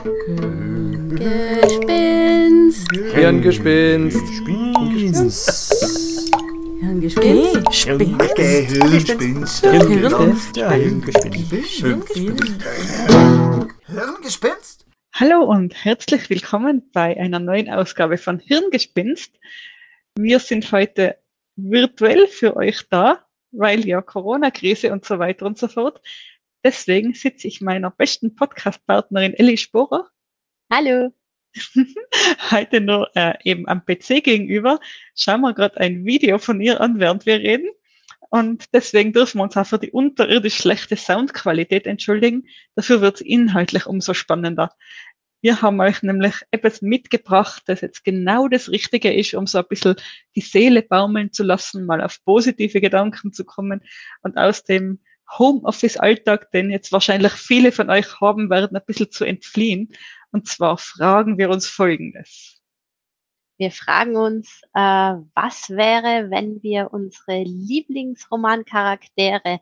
Gespinst. Hirngespinst. Hirngespinst. Hirngespinst. Hirngespinst? Hallo und herzlich willkommen bei einer neuen Ausgabe von Hirngespinst. Wir sind heute virtuell für euch da, weil ja Corona-Krise und so weiter und so fort. Deswegen sitze ich meiner besten Podcast-Partnerin Elli Sporer Hallo. heute nur äh, eben am PC gegenüber. Schauen wir gerade ein Video von ihr an, während wir reden. Und deswegen dürfen wir uns auch für die unterirdisch schlechte Soundqualität entschuldigen. Dafür wird es inhaltlich umso spannender. Wir haben euch nämlich etwas mitgebracht, das jetzt genau das Richtige ist, um so ein bisschen die Seele baumeln zu lassen, mal auf positive Gedanken zu kommen und aus dem Homeoffice-Alltag, den jetzt wahrscheinlich viele von euch haben werden, ein bisschen zu entfliehen. Und zwar fragen wir uns Folgendes. Wir fragen uns, äh, was wäre, wenn wir unsere Lieblingsromancharaktere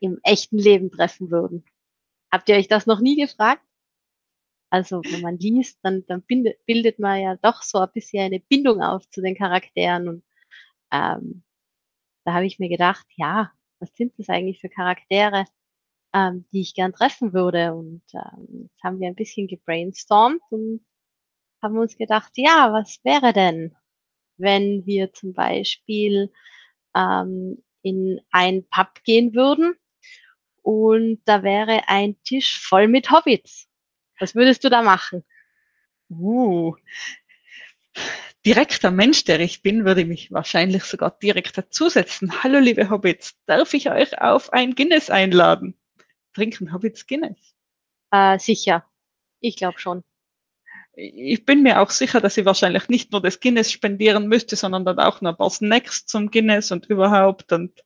im echten Leben treffen würden? Habt ihr euch das noch nie gefragt? Also wenn man liest, dann, dann bindet, bildet man ja doch so ein bisschen eine Bindung auf zu den Charakteren. Und ähm, da habe ich mir gedacht, ja, was sind das eigentlich für Charaktere, ähm, die ich gern treffen würde. Und ähm, jetzt haben wir ein bisschen gebrainstormt und haben uns gedacht, ja, was wäre denn, wenn wir zum Beispiel ähm, in ein Pub gehen würden und da wäre ein Tisch voll mit Hobbits. Was würdest du da machen? Uh, direkter Mensch, der ich bin, würde mich wahrscheinlich sogar direkt dazusetzen. Hallo, liebe Hobbits, darf ich euch auf ein Guinness einladen? Trinken Hobbits Guinness? Äh, sicher. Ich glaube schon. Ich bin mir auch sicher, dass sie wahrscheinlich nicht nur das Guinness spendieren müsste, sondern dann auch noch ein paar Snacks zum Guinness und überhaupt. Und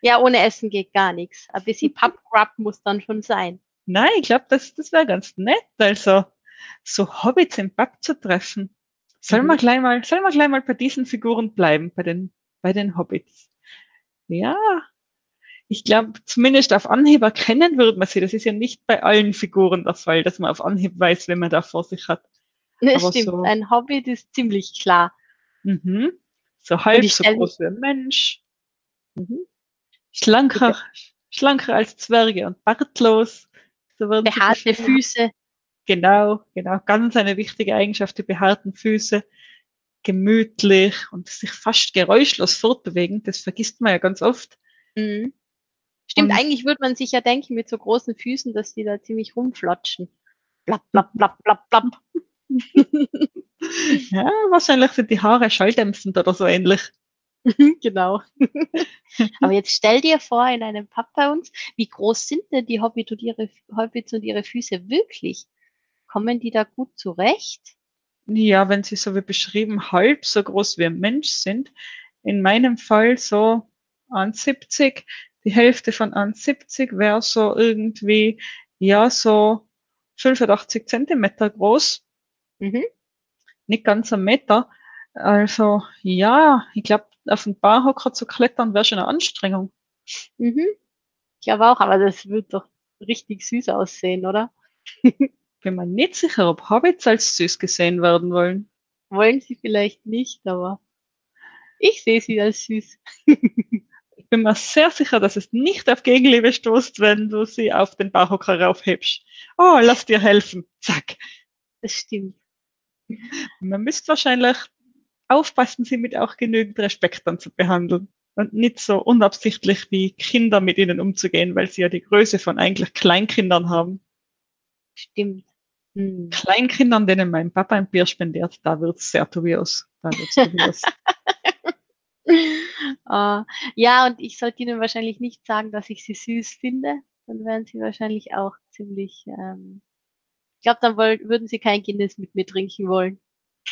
ja, ohne Essen geht gar nichts. Ein bisschen Pubgrub muss dann schon sein. Nein, ich glaube, das, das wäre ganz nett. Also, so Hobbits im Pub zu treffen. Sollen mhm. wir gleich mal, sollen wir gleich mal bei diesen Figuren bleiben, bei den, bei den Hobbits? Ja, ich glaube, zumindest auf Anhieb erkennen würde man sie. Das ist ja nicht bei allen Figuren der Fall, dass man auf Anhieb weiß, wenn man da vor sich hat. Aber stimmt, so, ein Hobbit ist ziemlich klar. Mhm. So halb so groß wie ein Mensch. Mhm. Schlanker, schlanker als Zwerge und bartlos. So Behaarte Füße. Genau, genau. Ganz eine wichtige Eigenschaft, die behaarten Füße. Gemütlich und sich fast geräuschlos fortbewegen. Das vergisst man ja ganz oft. Mhm. Stimmt, und eigentlich würde man sich ja denken mit so großen Füßen, dass die da ziemlich rumflatschen. Blapp, blapp, blapp, blapp, blapp. ja, wahrscheinlich sind die Haare schalldämpfend oder so ähnlich. genau. Aber jetzt stell dir vor, in einem Pub bei uns, wie groß sind denn die Hobbits und ihre, Hobbits und ihre Füße wirklich? Kommen die da gut zurecht? Ja, wenn sie so wie beschrieben halb so groß wie ein Mensch sind. In meinem Fall so 1,70. Die Hälfte von 1,70 wäre so irgendwie, ja, so 85 Zentimeter groß. Mhm. Nicht ganz ein Meter. Also, ja, ich glaube, auf den Barhocker zu klettern wäre schon eine Anstrengung. Mhm. Ich glaube auch, aber das wird doch richtig süß aussehen, oder? bin mir nicht sicher, ob Hobbits als süß gesehen werden wollen. Wollen sie vielleicht nicht, aber ich sehe sie als süß. ich bin mir sehr sicher, dass es nicht auf Gegenliebe stoßt, wenn du sie auf den Bauhocker raufhebst. Oh, lass dir helfen. Zack. Das stimmt. Man müsste wahrscheinlich aufpassen, sie mit auch genügend Respekt dann zu behandeln und nicht so unabsichtlich wie Kinder mit ihnen umzugehen, weil sie ja die Größe von eigentlich Kleinkindern haben. Stimmt. Hm. Kleinkindern, denen mein Papa ein Bier spendiert, da wird's sehr dubios. Da wird's dubios. uh, ja, und ich sollte Ihnen wahrscheinlich nicht sagen, dass ich sie süß finde. Dann wären Sie wahrscheinlich auch ziemlich, ähm, ich glaube, dann wollen, würden Sie kein Guinness mit mir trinken wollen.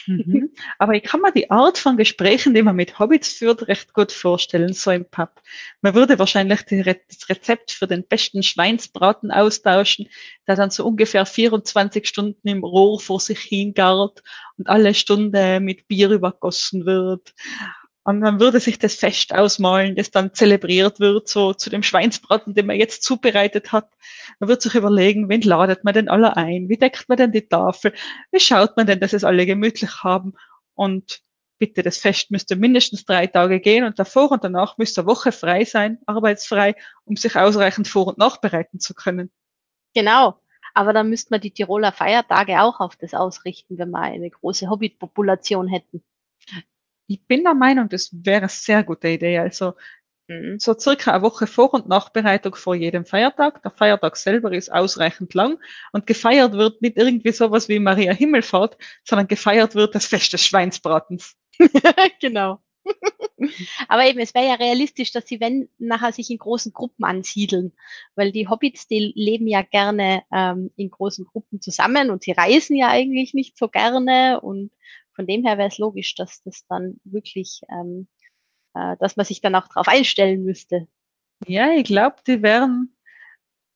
Mhm. Aber ich kann mir die Art von Gesprächen, die man mit Hobbits führt, recht gut vorstellen, so im Pub. Man würde wahrscheinlich Re das Rezept für den besten Schweinsbraten austauschen, der dann so ungefähr 24 Stunden im Rohr vor sich hingart und alle Stunde mit Bier übergossen wird. Und dann würde sich das Fest ausmalen, das dann zelebriert wird, so zu dem Schweinsbraten, den man jetzt zubereitet hat. Man wird sich überlegen, wen ladet man denn alle ein? Wie deckt man denn die Tafel? Wie schaut man denn, dass es alle gemütlich haben? Und bitte, das Fest müsste mindestens drei Tage gehen und davor und danach müsste eine Woche frei sein, arbeitsfrei, um sich ausreichend vor- und nachbereiten zu können. Genau. Aber dann müsste man die Tiroler Feiertage auch auf das ausrichten, wenn wir eine große Hobbit-Population hätten. Ich bin der Meinung, das wäre eine sehr gute Idee. Also Mhm. so circa eine Woche Vor- und Nachbereitung vor jedem Feiertag. Der Feiertag selber ist ausreichend lang und gefeiert wird nicht irgendwie sowas wie Maria Himmelfahrt, sondern gefeiert wird das Fest des Schweinsbratens. genau. Aber eben, es wäre ja realistisch, dass sie, wenn, nachher sich in großen Gruppen ansiedeln. Weil die Hobbits, die leben ja gerne ähm, in großen Gruppen zusammen und sie reisen ja eigentlich nicht so gerne. Und von dem her wäre es logisch, dass das dann wirklich, ähm, äh, dass man sich dann auch darauf einstellen müsste. Ja, ich glaube, die wären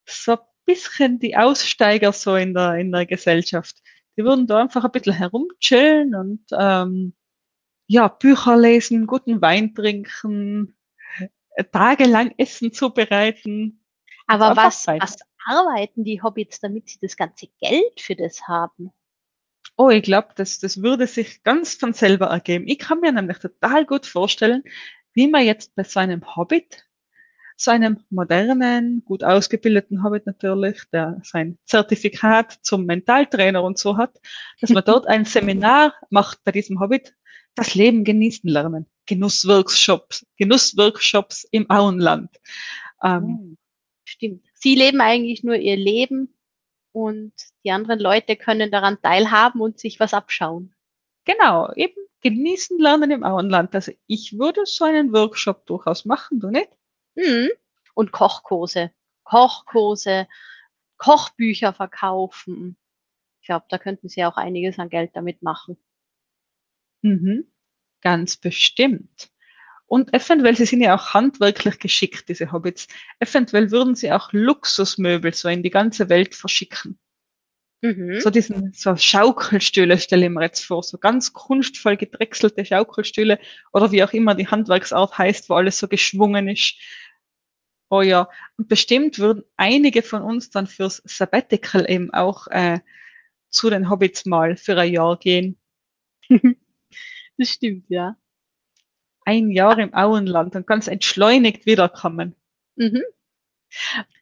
so ein bisschen die Aussteiger so in der, in der Gesellschaft. Die würden da einfach ein bisschen herumchillen und ähm, ja, Bücher lesen, guten Wein trinken, tagelang Essen zubereiten. Aber was, was arbeiten die Hobbits, damit sie das ganze Geld für das haben? Oh, ich glaube, das, das würde sich ganz von selber ergeben. Ich kann mir nämlich total gut vorstellen, wie man jetzt bei so einem Hobbit, so einem modernen, gut ausgebildeten Hobbit natürlich, der sein Zertifikat zum Mentaltrainer und so hat, dass man dort ein Seminar macht bei diesem Hobbit, das Leben genießen lernen. Genussworkshops, Genussworkshops im Auenland. Ähm, Hm, Stimmt. Sie leben eigentlich nur ihr Leben und die anderen Leute können daran teilhaben und sich was abschauen. Genau, eben genießen lernen im Auenland. Also ich würde so einen Workshop durchaus machen, du nicht? Mhm. Und Kochkurse. Kochkurse, Kochbücher verkaufen. Ich glaube, da könnten Sie auch einiges an Geld damit machen. Mhm. Ganz bestimmt. Und eventuell, sie sind ja auch handwerklich geschickt, diese Hobbits. Eventuell würden sie auch Luxusmöbel so in die ganze Welt verschicken. Mhm. So diesen, so Schaukelstühle stelle ich mir jetzt vor, so ganz kunstvoll gedrechselte Schaukelstühle oder wie auch immer die Handwerksart heißt, wo alles so geschwungen ist. Oh ja, und bestimmt würden einige von uns dann fürs Sabbatical eben auch äh, zu den Hobbits mal für ein Jahr gehen. Das stimmt, ja. Ein Jahr im Auenland und ganz entschleunigt wiederkommen. Mhm.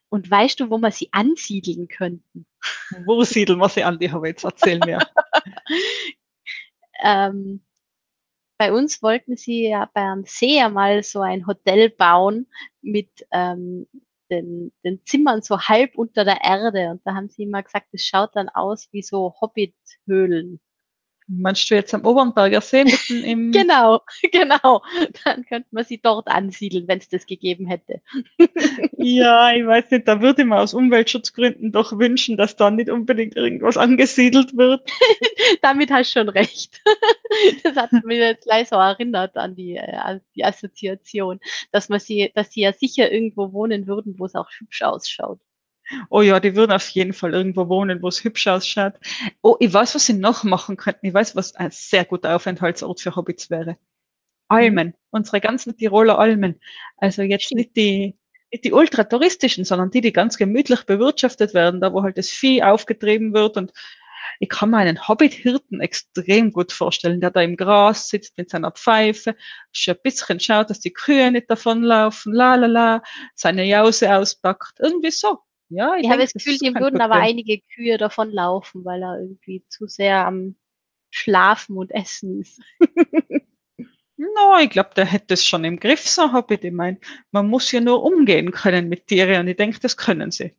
Und weißt du, wo wir sie ansiedeln könnten? Wo siedeln wir sie an, die Hobbits? Erzähl mir. ähm, bei uns wollten sie ja beim See ja mal so ein Hotel bauen mit ähm, den, den Zimmern so halb unter der Erde. Und da haben sie immer gesagt, es schaut dann aus wie so Hobbit-Höhlen. Meinst du jetzt am Obernberger See mitten im... Genau, genau. Dann könnte man sie dort ansiedeln, wenn es das gegeben hätte. Ja, ich weiß nicht, da würde mir aus Umweltschutzgründen doch wünschen, dass da nicht unbedingt irgendwas angesiedelt wird. Damit hast du schon recht. Das hat mich jetzt gleich so erinnert an die, äh, an die Assoziation, dass man sie, dass sie ja sicher irgendwo wohnen würden, wo es auch hübsch ausschaut. Oh ja, die würden auf jeden Fall irgendwo wohnen, wo es hübsch ausschaut. Oh, ich weiß, was sie noch machen könnten. Ich weiß, was ein sehr guter Aufenthaltsort für Hobbits wäre. Almen. Unsere ganzen Tiroler Almen. Also jetzt nicht die, nicht die ultratouristischen, sondern die, die ganz gemütlich bewirtschaftet werden, da wo halt das Vieh aufgetrieben wird und ich kann mir einen Hobbit-Hirten extrem gut vorstellen, der da im Gras sitzt mit seiner Pfeife, schon ein bisschen schaut, dass die Kühe nicht davonlaufen, la la la, seine Jause auspackt, irgendwie so. Ja, Ich habe denk, das Gefühl, kann würden aber einige Kühe davonlaufen, weil er irgendwie zu sehr am Schlafen und Essen ist. No, ich glaube, der hätte es schon im Griff, so Hobbit. Ich mein, man muss ja nur umgehen können mit Tieren und ich denke, das können sie.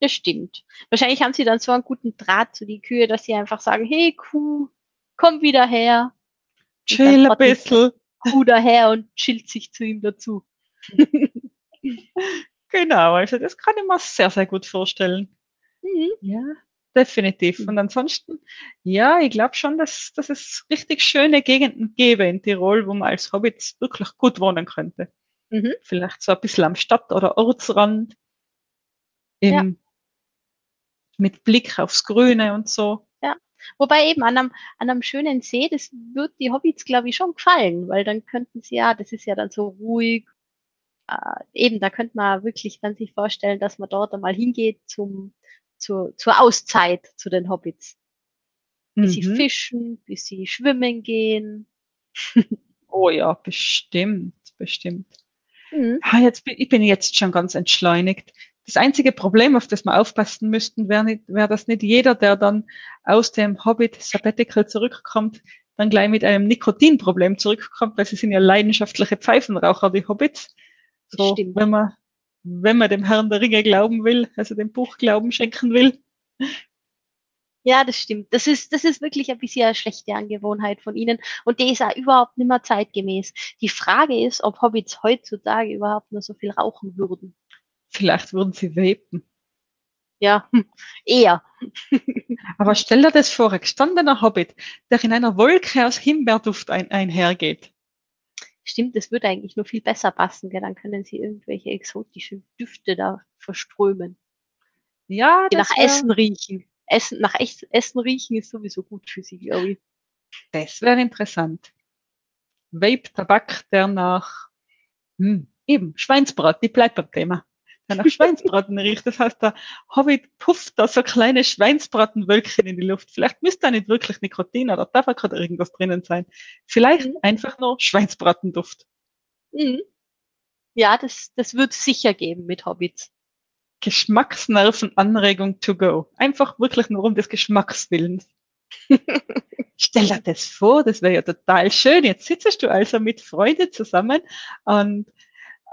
Das stimmt. Wahrscheinlich haben sie dann so einen guten Draht zu die Kühe, dass sie einfach sagen, hey Kuh, komm wieder her. Chill ein bisschen. Kuh daher und chillt sich zu ihm dazu. Genau, also das kann ich mir sehr, sehr gut vorstellen. Mhm. Ja, definitiv. Und ansonsten, ja, ich glaube schon, dass, dass es richtig schöne Gegenden gäbe in Tirol, wo man als Hobbits wirklich gut wohnen könnte. Mhm. Vielleicht so ein bisschen am Stadt- oder Ortsrand. Im, Ja. Mit Blick aufs Grüne und so. Ja. Wobei eben an einem, an einem schönen See, das wird die Hobbits, glaube ich, schon gefallen, weil dann könnten sie ja, das ist ja dann so ruhig. Äh, eben, da könnte man wirklich dann sich vorstellen, dass man dort einmal hingeht zum, zur, zur Auszeit zu den Hobbits. Bis sie Mhm. fischen, bis sie schwimmen gehen. Oh ja, bestimmt, bestimmt. Mhm. Ah, jetzt bin, ich bin jetzt schon ganz entschleunigt. Das einzige Problem, auf das wir aufpassen müssten, wäre wäre, dass nicht jeder, der dann aus dem Hobbit Sabbatical zurückkommt, dann gleich mit einem Nikotinproblem zurückkommt, weil sie sind ja leidenschaftliche Pfeifenraucher, die Hobbits. So, Stimmt. wenn man, wenn man dem Herrn der Ringe glauben will, also dem Buch Glauben schenken will. Ja, das stimmt. Das ist, das ist wirklich ein bisschen eine schlechte Angewohnheit von ihnen. Und die ist auch überhaupt nicht mehr zeitgemäß. Die Frage ist, ob Hobbits heutzutage überhaupt nur so viel rauchen würden. Vielleicht würden sie vapen. Ja, eher. Aber stell dir das vor, ein gestandener Hobbit, der in einer Wolke aus Himbeerduft ein, einhergeht. Stimmt, das würde eigentlich nur viel besser passen, gell? Dann können sie irgendwelche exotischen Düfte da verströmen. Ja, Die nach wär- Essen riechen. Essen, nach Echt- Essen riechen ist sowieso gut für sie, glaube ich. Das wäre interessant. Vape, Tabak, der nach, hm, eben, Schweinsbraten, die bleibt beim Thema. Der nach Schweinsbraten riecht. Das heißt, der Hobbit pufft da so kleine Schweinsbratenwölkchen in die Luft. Vielleicht müsste da nicht wirklich Nikotin oder Tabak oder irgendwas drinnen sein. Vielleicht Mhm. einfach nur Schweinsbratenduft. Mhm. Ja, das, das wird es sicher geben mit Hobbits. Geschmacksnervenanregung to go. Einfach wirklich nur um des Geschmacks willens. Stell dir das vor, das wäre ja total schön. Jetzt sitzt du also mit Freunden zusammen und,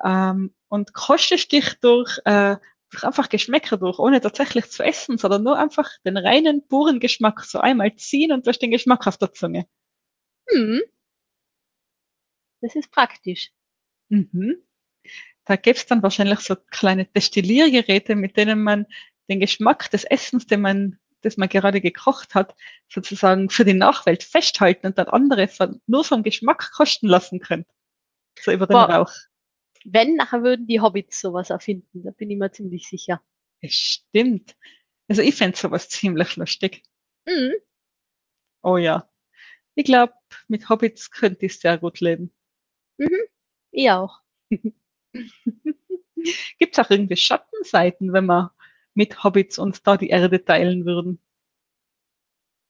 ähm, und kostest dich durch, äh, durch einfach Geschmäcker durch, ohne tatsächlich zu essen, sondern nur einfach den reinen, puren Geschmack so einmal ziehen und du hast den Geschmack auf der Zunge. Mhm. Das ist praktisch. Mhm. Da gäbe es dann wahrscheinlich so kleine Destilliergeräte, mit denen man den Geschmack des Essens, den man, das man gerade gekocht hat, sozusagen für die Nachwelt festhalten und dann andere von, nur vom Geschmack kosten lassen könnte. So über den Boah. Rauch. Wenn, nachher würden die Hobbits sowas erfinden, da bin ich mir ziemlich sicher. Das stimmt. Also ich fände sowas ziemlich lustig. Mhm. Oh ja. Ich glaube, mit Hobbits könnte ich sehr gut leben. Ich auch. Gibt es auch irgendwie Schattenseiten, wenn wir mit Hobbits uns da die Erde teilen würden?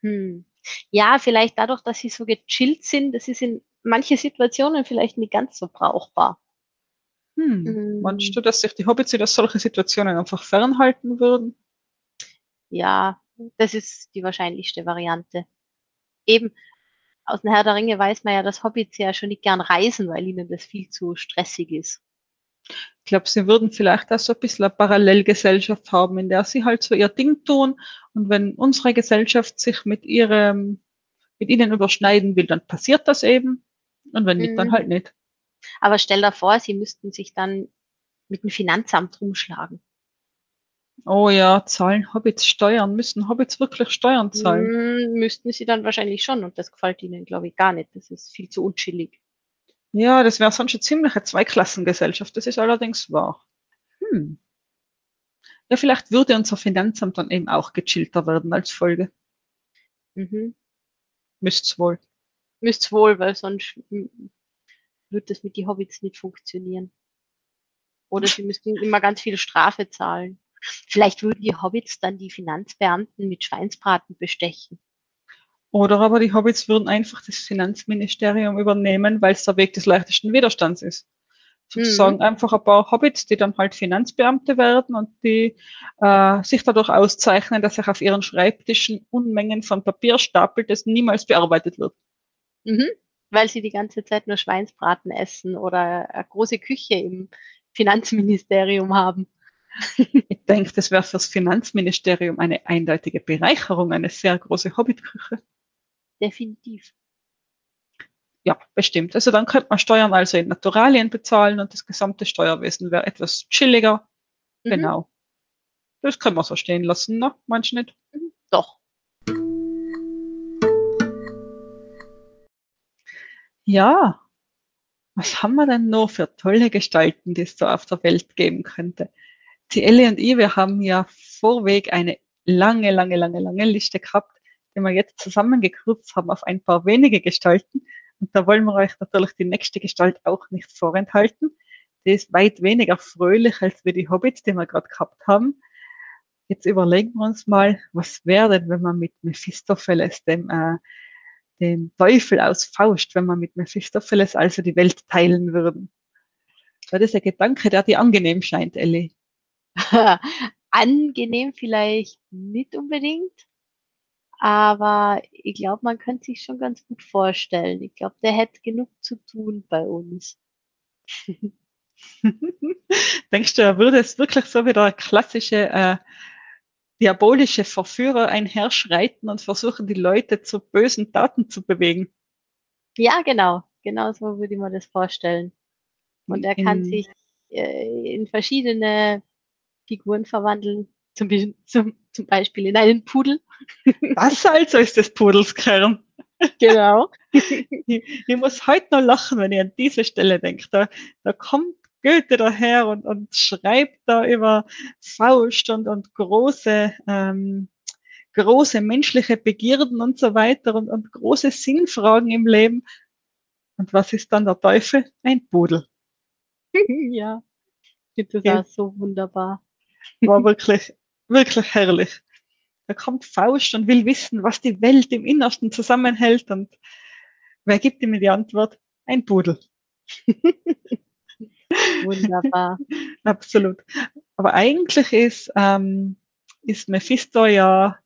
Hm. Ja, vielleicht dadurch, dass sie so gechillt sind, das ist in manche Situationen vielleicht nicht ganz so brauchbar. Hm. Mhm. Meinst du, dass sich die Hobbits in solche Situationen einfach fernhalten würden? Ja, das ist die wahrscheinlichste Variante. Eben, aus dem Herr der Ringe weiß man ja, dass Hobbits ja schon nicht gern reisen, weil ihnen das viel zu stressig ist. Ich glaube, sie würden vielleicht auch so ein bisschen eine Parallelgesellschaft haben, in der sie halt so ihr Ding tun. Und wenn unsere Gesellschaft sich mit ihrem, mit ihnen überschneiden will, dann passiert das eben. Und wenn nicht, dann Mhm. halt nicht. Aber stell dir vor, sie müssten sich dann mit dem Finanzamt rumschlagen. Oh ja, zahlen Hobbits Steuern. Müssen Hobbits wirklich Steuern zahlen? Hm, müssten sie dann wahrscheinlich schon und das gefällt ihnen, glaube ich, gar nicht. Das ist viel zu unchillig. Ja, das wäre sonst eine ziemliche Zweiklassengesellschaft. Das ist allerdings wahr. Hm. Ja, vielleicht würde unser Finanzamt dann eben auch gechillter werden als Folge. Mhm. Müsst's wohl. Müsst's wohl, weil sonst hm, wird das mit die Hobbits nicht funktionieren. Oder sie müssten immer ganz viel Strafe zahlen. Vielleicht würden die Hobbits dann die Finanzbeamten mit Schweinsbraten bestechen. Oder aber die Hobbits würden einfach das Finanzministerium übernehmen, weil es der Weg des leichtesten Widerstands ist. Sozusagen einfach ein paar Hobbits, die dann halt Finanzbeamte werden und die äh, sich dadurch auszeichnen, dass sich auf ihren Schreibtischen Unmengen von Papier stapelt, das niemals bearbeitet wird. Mhm. Weil sie die ganze Zeit nur Schweinsbraten essen oder eine große Küche im Finanzministerium haben. Ich denke, das wäre fürs Finanzministerium eine eindeutige Bereicherung, eine sehr große Hobbitküche. Definitiv. Ja, bestimmt. Also dann könnte man Steuern also in Naturalien bezahlen und das gesamte Steuerwesen wäre etwas chilliger. Mhm. Genau. Das können wir so stehen lassen, ne? Du nicht? Doch. Ja. Was haben wir denn noch für tolle Gestalten, die es so auf der Welt geben könnte? Die Ellie und ich, wir haben ja vorweg eine lange, lange, lange, lange Liste gehabt, den wir jetzt zusammengekürzt haben auf ein paar wenige Gestalten. Und da wollen wir euch natürlich die nächste Gestalt auch nicht vorenthalten. Die ist weit weniger fröhlich als wir die Hobbits, die wir gerade gehabt haben. Jetzt überlegen wir uns mal, was wäre denn, wenn man mit Mephistopheles, dem, äh, dem Teufel aus Faust, wenn man mit Mephistopheles also die Welt teilen würden. Das ist ein Gedanke, der dir angenehm scheint, Ellie. Angenehm vielleicht nicht unbedingt, aber ich glaube, man könnte sich schon ganz gut vorstellen. Ich glaube, der hätte genug zu tun bei uns. Denkst du, er würde es wirklich so wie der klassische äh, diabolische Verführer einherschreiten und versuchen, die Leute zu bösen Taten zu bewegen? Ja, genau. Genau so würde ich mir das vorstellen. Und er kann In- sich äh, in verschiedene Figuren verwandeln. Zum, zum, zum Beispiel in einen Pudel. Das also ist des Pudels Kern. Genau. Ich, ich muss heute noch lachen, wenn ich an diese Stelle denke. Da, da kommt Goethe daher und, und schreibt da über Faust und, und große, ähm, große menschliche Begierden und so weiter und, und große Sinnfragen im Leben. Und was ist dann der Teufel? Ein Pudel. ja. Das Ja. auch so wunderbar. War wirklich, wirklich herrlich. Da kommt Faust und will wissen, was die Welt im Innersten zusammenhält. Und wer gibt ihm die Antwort? Ein Pudel. Wunderbar. Absolut. Aber eigentlich ist, ähm, ist Mephisto ja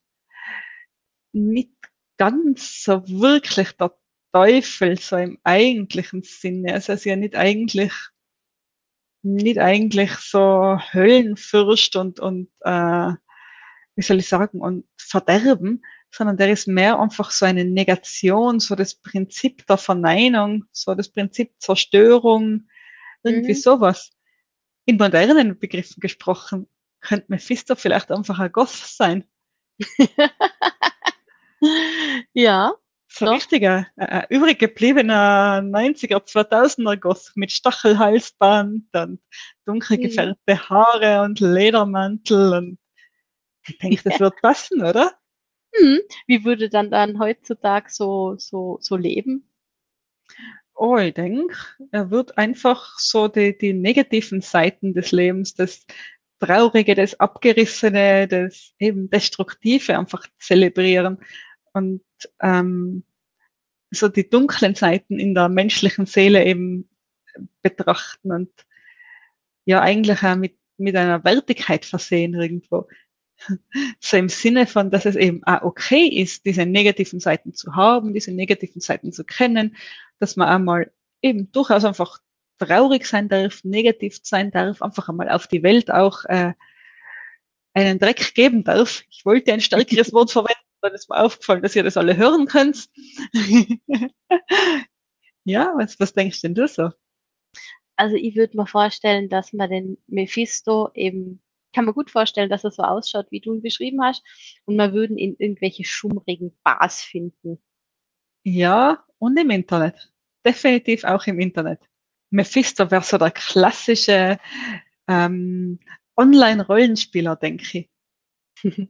nicht ganz so wirklich der Teufel, so im eigentlichen Sinne. Also er ist ja nicht eigentlich, nicht eigentlich so Höllenfürst und, und äh, wie soll ich sagen, und Verderben, sondern der ist mehr einfach so eine Negation, so das Prinzip der Verneinung, so das Prinzip Zerstörung, irgendwie Mhm. sowas. In modernen Begriffen gesprochen, könnte Mephisto vielleicht einfach ein Goth sein. ja, So Doch. richtiger, äh, übrig gebliebener 90er, 2000er Goth mit Stachelhalsband und dunkel Mhm. gefärbte Haare und Ledermantel und ich denke, das wird passen, oder? hm. wie würde dann dann heutzutage so, so, so leben? Oh, ich denke, er wird einfach so die, die negativen Seiten des Lebens, das Traurige, das Abgerissene, das eben Destruktive einfach zelebrieren und ähm, so die dunklen Seiten in der menschlichen Seele eben betrachten und ja eigentlich auch mit, mit einer Wertigkeit versehen irgendwo. So im Sinne von, dass es eben auch okay ist, diese negativen Seiten zu haben, diese negativen Seiten zu kennen, dass man einmal eben durchaus einfach traurig sein darf, negativ sein darf, einfach einmal auf die Welt auch äh, einen Dreck geben darf. Ich wollte ein stärkeres Wort verwenden, dann ist mir aufgefallen, dass ihr das alle hören könnt. ja, was, was denkst denn du so? Also ich würde mir vorstellen, dass man den Mephisto eben, kann man gut vorstellen, dass er so ausschaut, wie du ihn beschrieben hast, und man würden ihn irgendwelche schummrigen Bars finden. Ja, und im Internet. Definitiv auch im Internet. Mephisto wäre so der klassische ähm, Online-Rollenspieler, denke ich.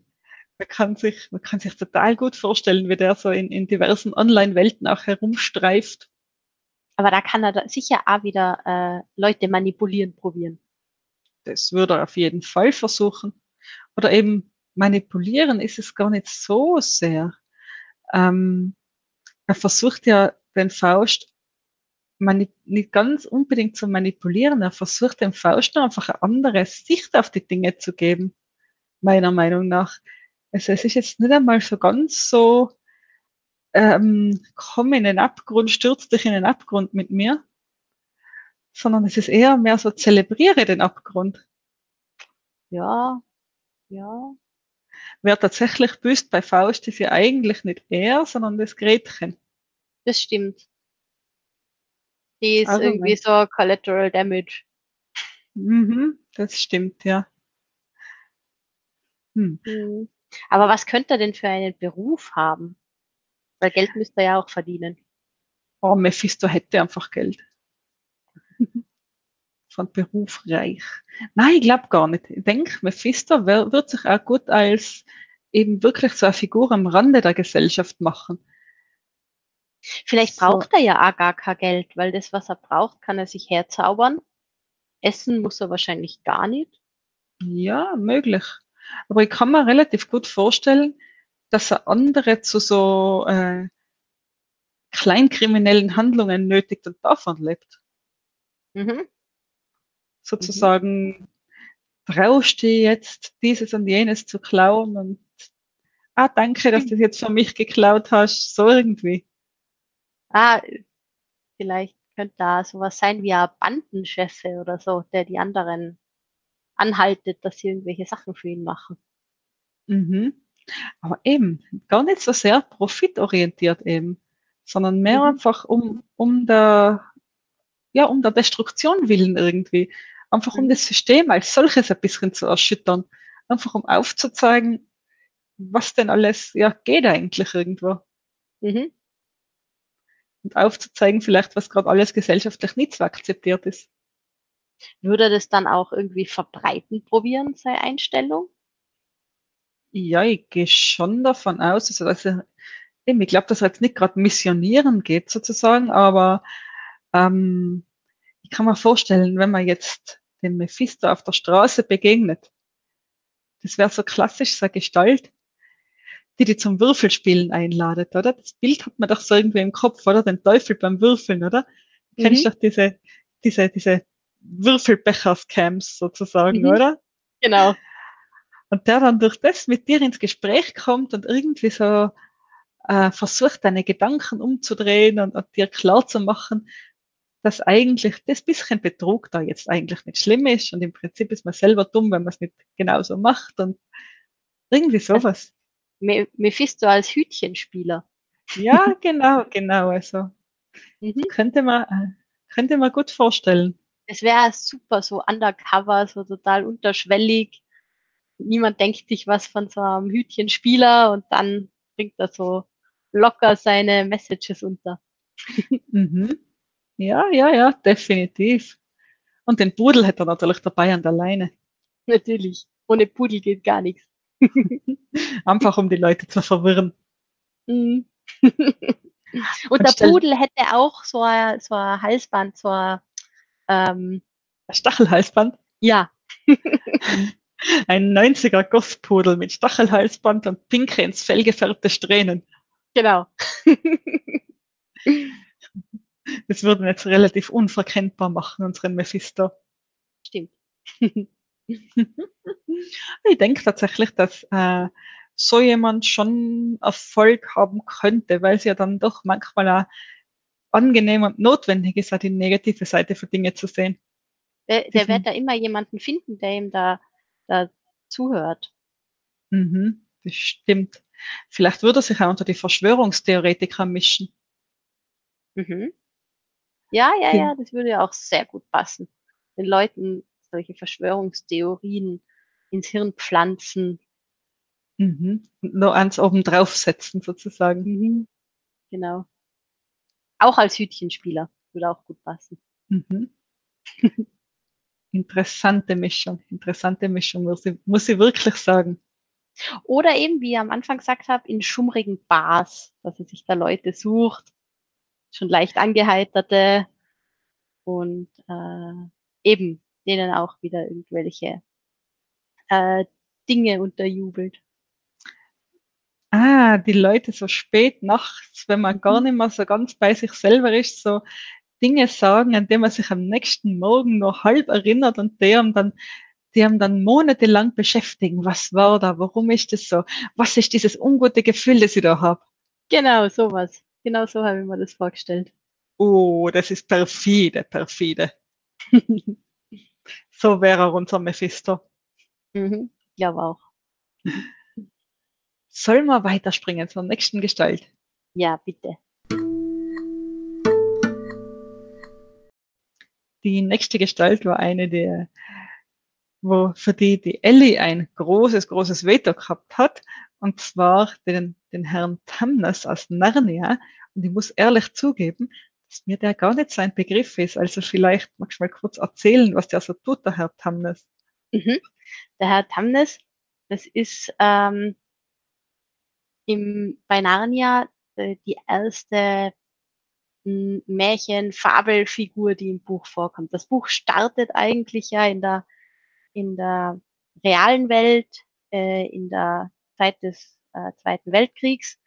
man, kann sich, man kann sich total gut vorstellen, wie der so in, in diversen Online-Welten auch herumstreift. Aber da kann er sicher auch wieder äh, Leute manipulieren probieren. Das würde er auf jeden Fall versuchen. Oder eben manipulieren ist es gar nicht so sehr. Ähm, er versucht ja den Faust nicht ganz unbedingt zu manipulieren. Er versucht dem Faust einfach eine andere Sicht auf die Dinge zu geben, meiner Meinung nach. Also es ist jetzt nicht einmal so ganz so, ähm, komm in den Abgrund, stürz dich in den Abgrund mit mir, sondern es ist eher mehr so, zelebriere den Abgrund. Ja, ja. Wer tatsächlich büßt bei Faust ist ja eigentlich nicht er, sondern das Gretchen. Das stimmt. Die ist Also irgendwie so Collateral Damage. Mhm, das stimmt, ja. Hm. Mhm. Aber was könnte er denn für einen Beruf haben? Weil Geld müsste er ja auch verdienen. Oh, Mephisto hätte einfach Geld. Von Beruf reich. Nein, ich glaube gar nicht. Ich denke, Mephisto wird sich auch gut als eben wirklich so eine Figur am Rande der Gesellschaft machen. Vielleicht So. braucht er ja auch gar kein Geld, weil das, was er braucht, kann er sich herzaubern. Essen muss er wahrscheinlich gar nicht. Ja, möglich. Aber ich kann mir relativ gut vorstellen, dass er andere zu so äh, kleinkriminellen Handlungen nötigt und davon lebt. Mhm. Sozusagen traust du jetzt, dieses und jenes zu klauen und ah, danke, dass du das jetzt für mich geklaut hast, so irgendwie. Ah, vielleicht könnte da sowas sein wie ein Bandenchef oder so, der die anderen anhaltet, dass sie irgendwelche Sachen für ihn machen. Mhm. Aber eben, gar nicht so sehr profitorientiert eben, sondern mehr Mhm. einfach um, um der, ja, um der Destruktion willen irgendwie. Einfach um Mhm. das System als solches ein bisschen zu erschüttern. Einfach um aufzuzeigen, was denn alles, ja, geht eigentlich irgendwo. Mhm. Und aufzuzeigen vielleicht, was gerade alles gesellschaftlich nicht so akzeptiert ist. Würde er das dann auch irgendwie verbreiten probieren, seine Einstellung? Ja, ich gehe schon davon aus, also dass er, eben, ich glaube, dass er jetzt nicht gerade missionieren geht sozusagen, aber ähm, ich kann mir vorstellen, wenn man jetzt dem Mephisto auf der Straße begegnet, das wäre so klassisch so eine Gestalt, die die zum Würfelspielen einladet, oder? Das Bild hat man doch so irgendwie im Kopf, oder? Den Teufel beim Würfeln, oder? Du Kennst Mhm. doch diese, diese, diese Würfelbecher-Scams sozusagen, Mhm. oder? Genau. Und der dann durch das mit dir ins Gespräch kommt und irgendwie so äh, versucht, deine Gedanken umzudrehen und, und dir klar zu machen, dass eigentlich das bisschen Betrug da jetzt eigentlich nicht schlimm ist und im Prinzip ist man selber dumm, wenn man es nicht genauso macht und irgendwie sowas. Me Mephisto als Hütchenspieler. Ja, genau, genau. Also Mhm. könnte man, könnte man gut vorstellen. Es wäre super, so undercover, so total unterschwellig. Niemand denkt sich was von so einem Hütchenspieler und dann bringt er so locker seine Messages unter. Mhm. Ja, ja, ja, definitiv. Und den Pudel hätte er natürlich dabei an der Leine. Natürlich. Ohne Pudel geht gar nichts. Einfach um die Leute zu verwirren. Mhm. Und der stell- Pudel hätte auch so ein, so ein Halsband, so ein, ähm, Stachelhalsband. ja, Ein 90er Gothpudel mit Stachelhalsband und pinke ins Fell gefärbte Strähnen. genau. Das würden jetzt relativ unverkennbar machen, unseren Mephisto. Stimmt. Ich denke tatsächlich, dass äh, so jemand schon Erfolg haben könnte, weil es ja dann doch manchmal auch angenehm und notwendig ist, auch die negative Seite von Dinge zu sehen. Der, der wird da immer jemanden finden, der ihm da, da zuhört. Mhm, das stimmt. Vielleicht würde er sich auch unter die Verschwörungstheoretiker mischen. Mhm. Ja, ja, ja, das würde ja auch sehr gut passen. Den Leuten solche Verschwörungstheorien ins Hirn pflanzen. Mhm. Und Nur eins oben draufsetzen, sozusagen. Mhm. Genau. Auch als Hütchenspieler würde auch gut passen. Mhm. Interessante Mischung, interessante Mischung, muss ich, muss ich wirklich sagen. Oder eben, wie ich am Anfang gesagt habe, in schummrigen Bars, dass er sich da Leute sucht, schon leicht angeheiterte und äh, eben denen auch wieder irgendwelche äh, Dinge unterjubelt. Ah, die Leute so spät nachts, wenn man Mhm. gar nicht mehr so ganz bei sich selber ist, so Dinge sagen, an die man sich am nächsten Morgen nur halb erinnert und die haben dann, die haben dann monatelang beschäftigen. Was war da? Warum ist das so? Was ist dieses ungute Gefühl, das ich da habe? Genau, sowas. Genau so habe ich mir das vorgestellt. Oh, das ist perfide, perfide. So wäre er unser Mephisto. mhm. Ich glaube auch. Sollen wir weiterspringen zur nächsten Gestalt? Ja, bitte. Die nächste Gestalt war eine der, wo für die die Ellie ein großes, großes Veto gehabt hat, und zwar den, den Herrn Tamnas aus Narnia. Und ich muss ehrlich zugeben, dass mir der gar nicht sein Begriff ist. Also vielleicht magst du mal kurz erzählen, was der so tut, der Herr Tamnas. Mhm. Der Herr Tamnes, das ist ähm, im, bei Narnia äh, die erste m, Märchen-Fabelfigur, die im Buch vorkommt. Das Buch startet eigentlich ja in der, in der realen Welt, äh, in der Zeit des äh, Zweiten Weltkriegs.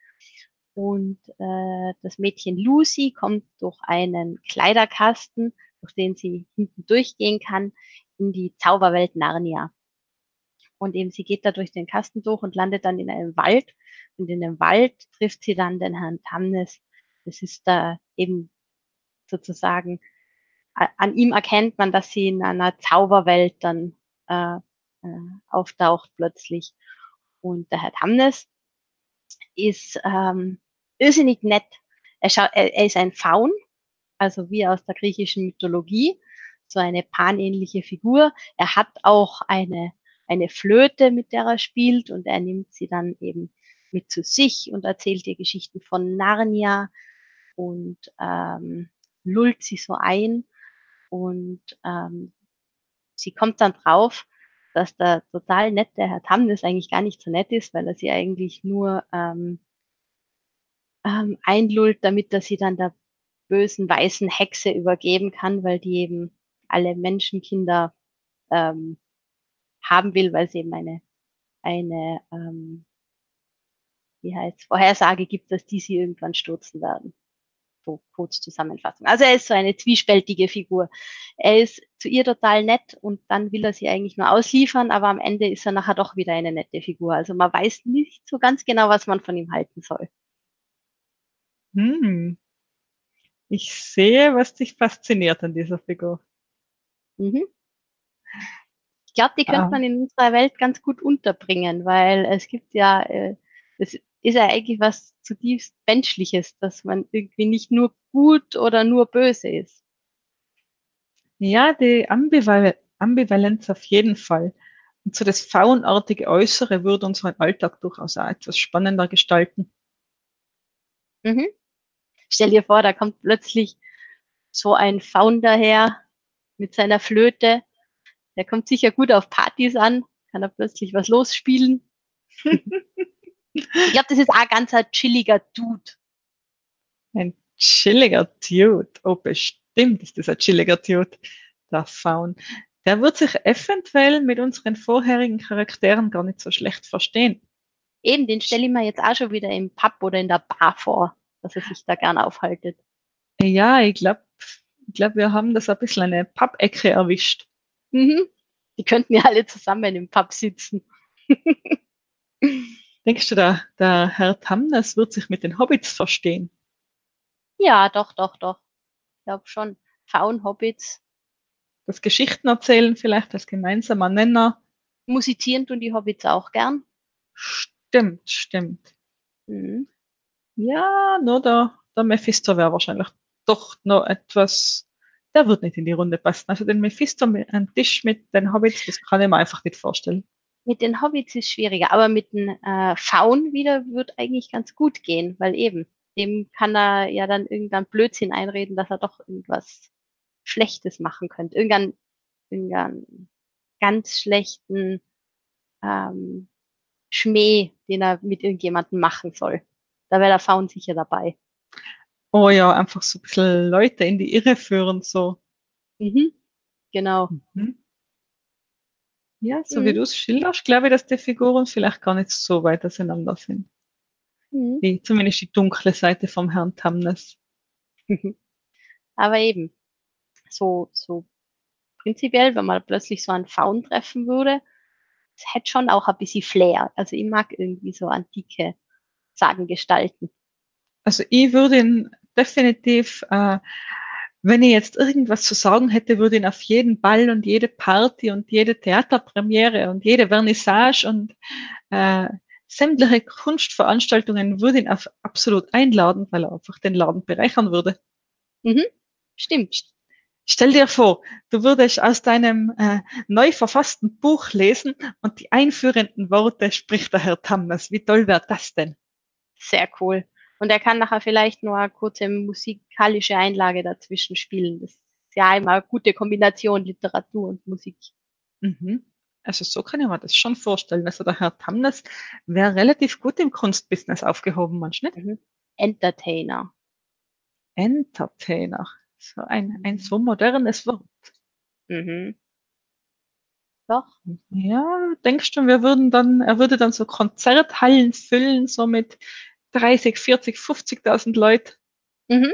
Und äh, das Mädchen Lucy kommt durch einen Kleiderkasten, durch den sie hinten durchgehen kann, in die Zauberwelt Narnia. Und eben sie geht da durch den Kasten durch und landet dann in einem Wald. Und in dem Wald trifft sie dann den Herrn Tamnes. Das ist da eben sozusagen, an ihm erkennt man, dass sie in einer Zauberwelt dann äh, äh, auftaucht plötzlich. Und der Herr Tamnes ist ähm, irrsinnig nett. Er, schaut, er, er ist ein Faun, also wie aus der griechischen Mythologie, so eine panähnliche Figur. Er hat auch eine, eine Flöte, mit der er spielt und er nimmt sie dann eben mit zu sich und erzählt ihr Geschichten von Narnia und ähm, lullt sie so ein und ähm, sie kommt dann drauf, dass der total nette Herr Tamnes eigentlich gar nicht so nett ist, weil er sie eigentlich nur ähm, ähm, einlullt, damit er sie dann der bösen weißen Hexe übergeben kann, weil die eben alle Menschenkinder ähm, haben will, weil sie eben eine, eine ähm, wie heißt Vorhersage gibt, dass die sie irgendwann stürzen werden so kurz Zusammenfassung. Also er ist so eine zwiespältige Figur. Er ist zu ihr total nett und dann will er sie eigentlich nur ausliefern, aber am Ende ist er nachher doch wieder eine nette Figur. Also man weiß nicht so ganz genau, was man von ihm halten soll. Hm. Ich sehe, was dich fasziniert an dieser Figur. Mhm. Ich glaube, die könnte ah. man in unserer Welt ganz gut unterbringen, weil es gibt ja, äh, es ist ja eigentlich was zutiefst Menschliches, dass man irgendwie nicht nur gut oder nur böse ist. Ja, die Ambival Ambivalenz auf jeden Fall. Und so das faunartige Äußere würde unseren Alltag durchaus auch etwas spannender gestalten. Mhm. Stell dir vor, da kommt plötzlich so ein Faun daher mit seiner Flöte. Der kommt sicher gut auf Partys an, kann er plötzlich was losspielen. Ich glaube, das ist auch ganz ein chilliger Dude. Ein chilliger Dude. Oh, bestimmt ist das ein chilliger Dude. Der Faun. Der wird sich eventuell mit unseren vorherigen Charakteren gar nicht so schlecht verstehen. Eben, den stelle ich mir jetzt auch schon wieder im Pub oder in der Bar vor, dass er sich da gern aufhaltet. Ja, ich glaube, ich glaub, wir haben das ein bisschen eine Pub-Ecke erwischt. Mhm. Die könnten ja alle zusammen im Pub sitzen. Denkst du, der, der Herr Tamnes wird sich mit den Hobbits verstehen? Ja, doch, doch, doch. Ich glaube schon. Faun-Hobbits. Das Geschichten erzählen vielleicht als gemeinsamer Nenner. Musizieren tun die Hobbits auch gern. Stimmt, stimmt. Mhm. Ja, nur der, der Mephisto wäre wahrscheinlich doch noch etwas, der wird nicht in die Runde passen. Also den Mephisto am Tisch mit den Hobbits, das kann ich mir einfach nicht vorstellen. Mit den Hobbits ist schwieriger, aber mit den äh, Faun wieder wird eigentlich ganz gut gehen, weil eben, dem kann er ja dann irgendein Blödsinn einreden, dass er doch irgendwas Schlechtes machen könnte. Irgendein, irgendein ganz schlechten ähm, Schmäh, den er mit irgendjemandem machen soll. Da wäre der Faun sicher dabei. Oh ja, einfach so ein bisschen Leute in die Irre führen, so. Mhm. Genau. Mhm. Ja, so wie mhm. du es schilderst, glaube ich, dass die Figuren vielleicht gar nicht so weit auseinander sind. Mhm. Die, zumindest die dunkle Seite vom Herrn Tamnes. Aber eben, so, so prinzipiell, wenn man plötzlich so einen Faun treffen würde, es hätte schon auch ein bisschen Flair. Also ich mag irgendwie so antike Sagengestalten. Also ich würde ihn definitiv äh, wenn ich jetzt irgendwas zu sagen hätte, würde ich auf jeden Ball und jede Party und jede Theaterpremiere und jede Vernissage und äh, sämtliche Kunstveranstaltungen würde ihn auf absolut einladen, weil er einfach den Laden bereichern würde. Mhm. Stimmt. Stell dir vor, du würdest aus deinem äh, neu verfassten Buch lesen und die einführenden Worte spricht der Herr Tammes. Wie toll wäre das denn? Sehr cool. Und er kann nachher vielleicht nur eine kurze musikalische Einlage dazwischen spielen. Das ist ja immer eine gute Kombination, Literatur und Musik. Mhm. Also so kann ich mir das schon vorstellen. Also der Herr Tamnes wäre relativ gut im Kunstbusiness aufgehoben, manchmal nicht? Mhm. Entertainer. Entertainer. So ein, ein so modernes Wort. Mhm. Doch. Ja, denkst du, wir würden dann, er würde dann so Konzerthallen füllen, so mit 30, 40, 50.000 Leuten? Mhm.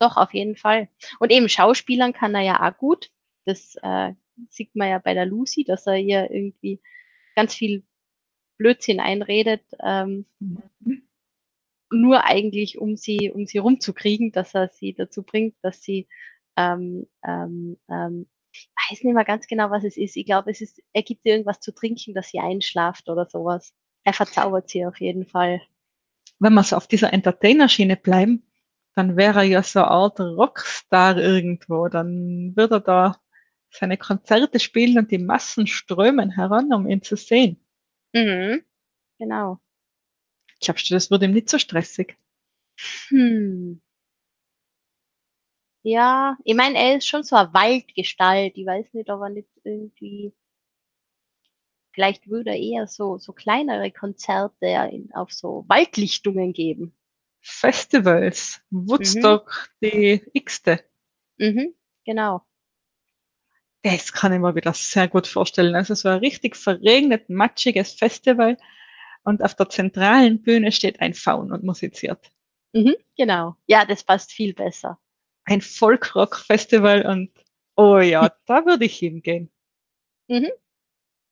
Doch, auf jeden Fall. Und eben Schauspielern kann er ja auch gut. Das äh, sieht man ja bei der Lucy, dass er ihr irgendwie ganz viel Blödsinn einredet, ähm, Mhm. nur eigentlich, um sie, um sie rumzukriegen, dass er sie dazu bringt, dass sie, ähm, ähm, ähm, ich weiß nicht mehr ganz genau, was es ist. Ich glaube, es ist, er gibt ihr irgendwas zu trinken, dass sie einschlaft oder sowas. Er verzaubert sie auf jeden Fall. Wenn wir so auf dieser Entertainer-Schiene bleiben, dann wäre er ja so eine Art Rockstar irgendwo. Dann würde er da seine Konzerte spielen und die Massen strömen heran, um ihn zu sehen. Mhm. Genau. Glaubst du, das würde ihm nicht so stressig? Hm. Ja, ich meine, er ist schon so eine Waldgestalt. Ich weiß nicht, ob er nicht irgendwie, vielleicht würde er eher so, so kleinere Konzerte auf so Waldlichtungen geben. Festivals, Woodstock, die x-te. Mhm, genau. Das kann ich mir wieder sehr gut vorstellen. Also so ein richtig verregnet, matschiges Festival und auf der zentralen Bühne steht ein Faun und musiziert. Mhm, genau. Ja, das passt viel besser. Ein Folkrock-Festival und oh ja, da würde ich hingehen. Mhm.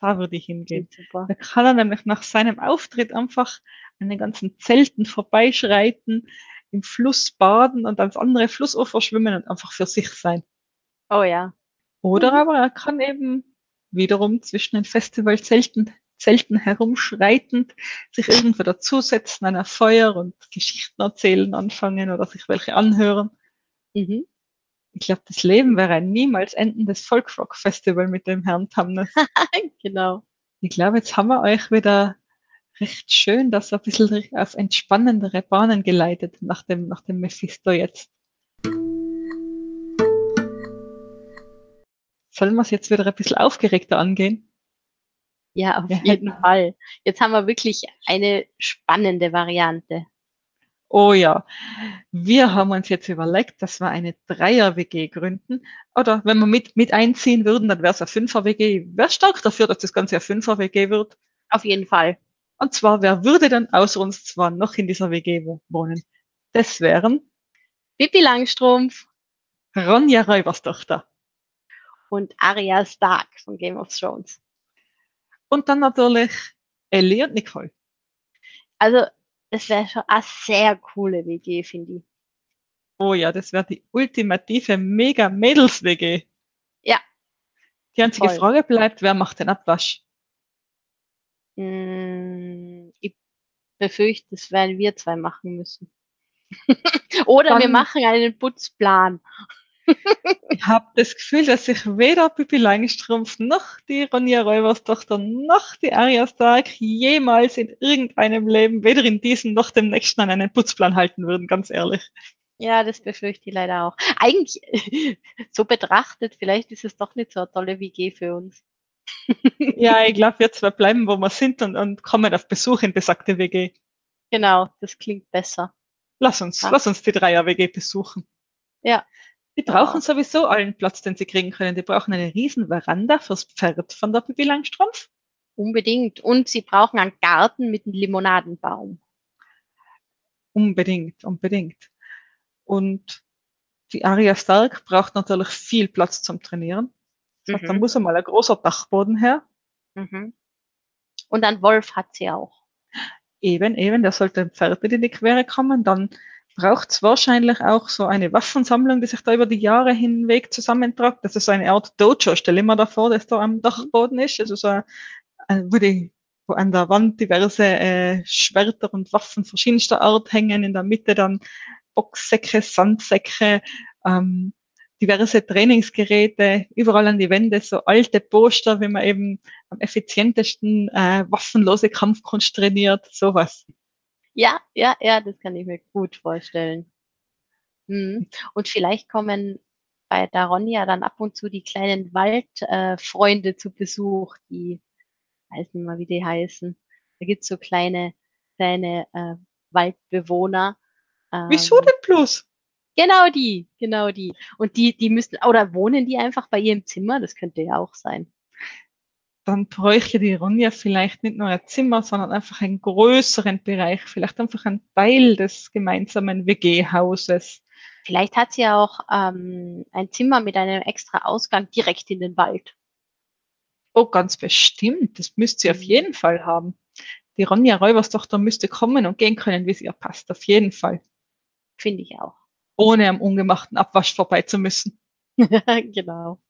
Da würde ich hingehen. Super. Da kann er nämlich nach seinem Auftritt einfach an den ganzen Zelten vorbeischreiten, im Fluss baden und ans andere Flussufer schwimmen und einfach für sich sein. Oh ja. Oder Mhm. aber er kann eben wiederum zwischen den Festivalzelten Zelten herumschreitend sich irgendwo dazusetzen an ein Feuer und Geschichten erzählen anfangen oder sich welche anhören. Mhm. Ich glaube, das Leben wäre ein niemals endendes Folkrock-Festival mit dem Herrn Tamnes. genau. Ich glaube, jetzt haben wir euch wieder recht schön das ein bisschen auf entspannendere Bahnen geleitet nach dem, nach dem Mephisto jetzt. Sollen wir es jetzt wieder ein bisschen aufgeregter angehen? Ja, auf Ja. jeden Fall. Jetzt haben wir wirklich eine spannende Variante. Oh ja, wir haben uns jetzt überlegt, dass wir eine Dreier-WG gründen. Oder wenn wir mit, mit einziehen würden, dann wäre es eine Fünfer-WG. Wäre stark dafür, dass das Ganze eine Fünfer-WG wird. Auf jeden Fall. Und zwar, wer würde dann außer uns zwar noch in dieser WG wo- wohnen? Das wären Pippi Langstrumpf Ronja Räuberstochter. und Arya Stark von Game of Thrones. Und dann natürlich Ellie und Nicole. Also, es wäre schon eine sehr coole WG, finde ich. Oh ja, das wäre die ultimative Mega-Mädels-WG. Ja. Die einzige Voll. Frage bleibt, wer macht den Abwasch? Mm, Ich befürchte, das werden wir zwei machen müssen. Oder wir Dann- machen einen Putzplan. Ich habe das Gefühl, dass sich weder Pippi Langstrumpf noch die Ronja Räuberstochter noch die Arya Stark jemals in irgendeinem Leben, weder in diesem noch dem nächsten, an einen Putzplan halten würden, ganz ehrlich. Ja, das befürchte ich leider auch. Eigentlich, so betrachtet, vielleicht ist es doch nicht so eine tolle WG für uns. Ja, ich glaube, wir zwei bleiben, wo wir sind und, und kommen auf Besuch in besagte WG. Genau, das klingt besser. Lass uns, Ja. lass uns die Dreier-WG besuchen. Ja. Die brauchen sowieso allen Platz, den sie kriegen können. Die brauchen eine riesen Veranda fürs Pferd von der Pippi Langstrumpf. Unbedingt. Und sie brauchen einen Garten mit einem Limonadenbaum. Unbedingt, unbedingt. Und die Arya Stark braucht natürlich viel Platz zum Trainieren. Das heißt, da Mhm. muss einmal ein großer Dachboden her. Mhm. Und einen Wolf hat sie auch. Eben, eben, der sollte dem Pferd nicht in die Quere kommen. Dann braucht es wahrscheinlich auch so eine Waffensammlung, die sich da über die Jahre hinweg zusammentragt. Das ist so eine Art Dojo, stell ich mir da vor, das da am Dachboden ist. Also so ein, wo, die, wo an der Wand diverse äh, Schwerter und Waffen verschiedenster Art hängen. In der Mitte dann Boxsäcke, Sandsäcke, ähm, diverse Trainingsgeräte, überall an die Wände so alte Poster, wie man eben am effizientesten äh, waffenlose Kampfkunst trainiert, sowas. Ja, ja, ja, das kann ich mir gut vorstellen. Mhm. Und vielleicht kommen bei der Ronja dann ab und zu die kleinen Waldfreunde äh, Freunde zu Besuch, die weiß nicht mal, wie die heißen. Da gibt's so kleine, kleine äh, Waldbewohner. Wieso Ähm, denn bloß? genau die, genau die. Und die, die müssen, oder wohnen die einfach bei ihrem Zimmer? Das könnte ja auch sein. Dann bräuchte die Ronja vielleicht nicht nur ein Zimmer, sondern einfach einen größeren Bereich, vielleicht einfach ein Teil des gemeinsamen WG-Hauses. Vielleicht hat sie ja auch ähm, ein Zimmer mit einem extra Ausgang direkt in den Wald. Oh, ganz bestimmt. Das müsste sie auf Mhm. jeden Fall haben. Die Ronja Räuberstochter müsste kommen und gehen können, wie es ihr passt. Auf jeden Fall. Finde ich auch. Ohne am ungemachten Abwasch vorbei zu müssen. genau.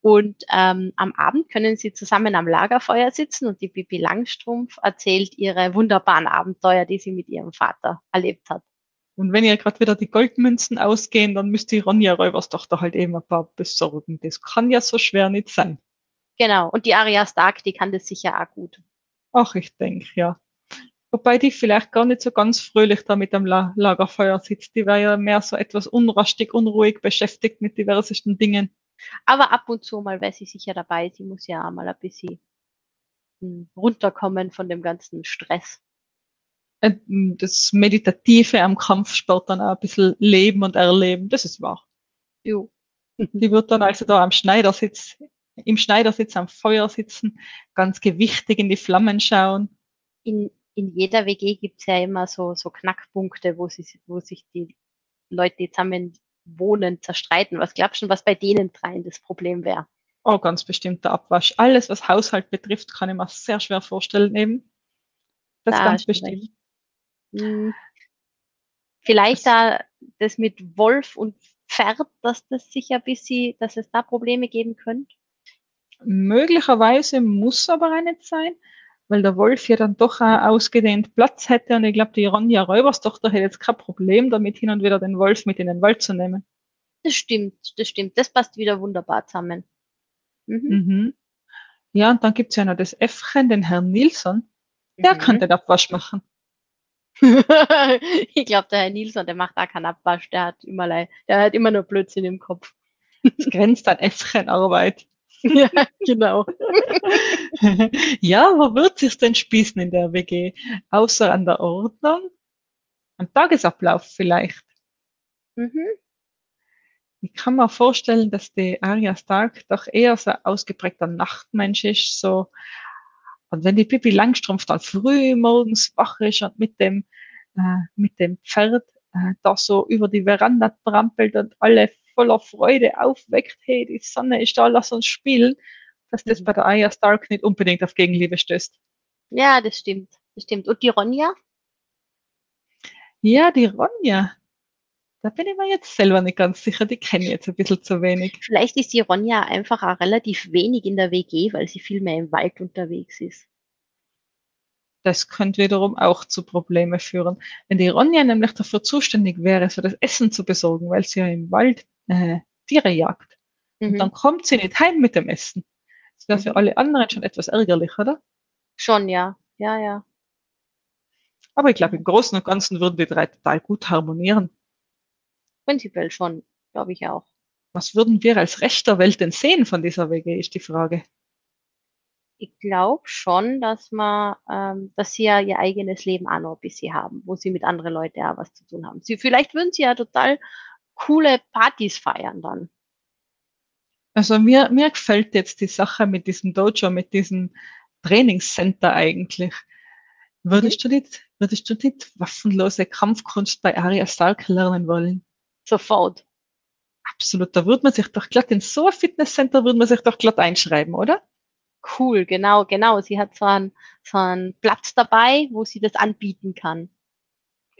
Und ähm, am Abend können sie zusammen am Lagerfeuer sitzen und die Bibi Langstrumpf erzählt ihre wunderbaren Abenteuer, die sie mit ihrem Vater erlebt hat. Und wenn ihr gerade wieder die Goldmünzen ausgehen, dann müsst die Ronja Räuberstochter halt eben ein paar besorgen. Das kann ja so schwer nicht sein. Genau. Und die Arya Stark, die kann das sicher auch gut. Ach, ich denke, ja. Wobei die vielleicht gar nicht so ganz fröhlich da mit am La Lagerfeuer sitzt. Die war ja mehr so etwas unrastig, unruhig beschäftigt mit diversesten Dingen. Aber ab und zu mal wäre sie sicher dabei. Sie muss ja auch mal ein bisschen hm, runterkommen von dem ganzen Stress. Äh, Das Meditative am Kampfsport dann auch ein bisschen leben und erleben, das ist wahr. Jo. Die wird dann also da am Schneidersitz, im Schneidersitz am Feuer sitzen, ganz gewichtig in die Flammen schauen. in, in jeder WG gibt's ja immer so, so Knackpunkte, wo, sie, wo sich die Leute, die zusammen wohnen, zerstreiten. Was glaubst du, was bei denen dreien das Problem wäre? Oh, ganz bestimmt der Abwasch. Alles, was Haushalt betrifft, kann ich mir sehr schwer vorstellen eben. Das Da ganz bestimmt. Hm, Vielleicht da das mit Wolf und Pferd, dass das sicher ein bisschen, dass es da Probleme geben könnte. Möglicherweise muss aber auch nicht sein, weil der Wolf ja dann doch auch ausgedehnt Platz hätte und ich glaube, die Ronja Räuberstochter hätte jetzt kein Problem damit, hin und wieder den Wolf mit in den Wald zu nehmen. Das stimmt, das stimmt. Das passt wieder wunderbar zusammen. Mhm. Mhm. Ja, und dann gibt's ja noch das Äffchen, den Herrn Nilsson. Der Mhm. kann den Abwasch machen. ich glaube, der Herr Nilsson, der macht da keinen Abwasch. Der hat immer, der hat immer nur Blödsinn im Kopf. Das grenzt an Äffchenarbeit. ja, genau. ja, wo wird sich's denn spießen in der WG? Außer an der Ordnung? Am Tagesablauf vielleicht. Mhm. Ich kann mir vorstellen, dass die Arya Stark doch eher so ausgeprägter Nachtmensch ist, so. Und wenn die Pippi Langstrumpf dann früh morgens wach ist und mit dem, äh, mit dem Pferd äh, da so über die Veranda trampelt und alle voller Freude aufweckt, hey, die Sonne ist da, lass uns spielen, dass das Mhm. bei der Arya Stark nicht unbedingt auf Gegenliebe stößt. Ja, das stimmt. Das stimmt. Und die Ronja? Ja, die Ronja. Da bin ich mir jetzt selber nicht ganz sicher, die kenne ich jetzt ein bisschen zu wenig. Vielleicht ist die Ronja einfach auch relativ wenig in der WG, weil sie viel mehr im Wald unterwegs ist. Das könnte wiederum auch zu Probleme führen. Wenn die Ronja nämlich dafür zuständig wäre, so das Essen zu besorgen, weil sie ja im Wald äh, Tiere jagt, und Mhm. dann kommt sie nicht heim mit dem Essen. Das wäre für Mhm. alle anderen schon etwas ärgerlich, oder? Schon, ja. Ja, ja. Aber ich glaube, im Großen und Ganzen würden die drei total gut harmonieren. Prinzipiell schon, glaube ich auch. Was würden wir als Recht der Welt denn sehen von dieser WG, ist die Frage. Ich glaube schon, dass man, ähm, dass sie ja ihr eigenes Leben auch noch ein bisschen haben, wo sie mit anderen Leuten auch was zu tun haben. Sie, vielleicht würden sie ja total coole Partys feiern dann. Also mir, mir gefällt jetzt die Sache mit diesem Dojo, mit diesem Trainingscenter eigentlich. Würdest du nicht, würdest du nicht waffenlose Kampfkunst bei Arya Stark lernen wollen? Sofort. Absolut, da würde man sich doch glatt in so ein Fitnesscenter würde man sich doch glatt einschreiben, oder? Cool, genau, genau. Sie hat so einen, so einen Platz dabei, wo sie das anbieten kann.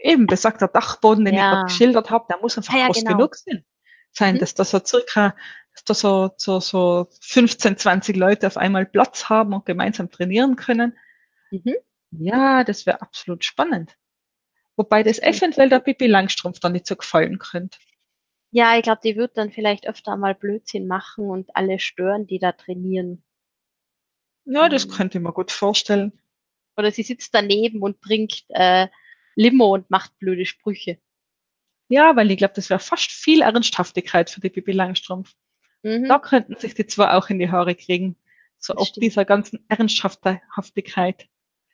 Eben, besagter Dachboden, den ich Ja. gerade geschildert habe, der muss einfach Ah ja, groß genau. genug sein. sein Mhm. dass da so circa, dass da so, so, so 15, 20 Leute auf einmal Platz haben und gemeinsam trainieren können. Mhm. Ja, das wäre absolut spannend. Wobei das eventuell der Pippi Langstrumpf dann nicht so gefallen könnte. Ja, ich glaube, die wird dann vielleicht öfter mal Blödsinn machen und alle stören, die da trainieren. Ja, das Mhm. könnte ich mir gut vorstellen. Oder sie sitzt daneben und trinkt äh, Limo und macht blöde Sprüche. Ja, weil ich glaube, das wäre fast viel Ernsthaftigkeit für die Bibi Langstrumpf. Mhm. Da könnten sich die zwei auch in die Haare kriegen. So stimmt. dieser ganzen Ernsthaftigkeit.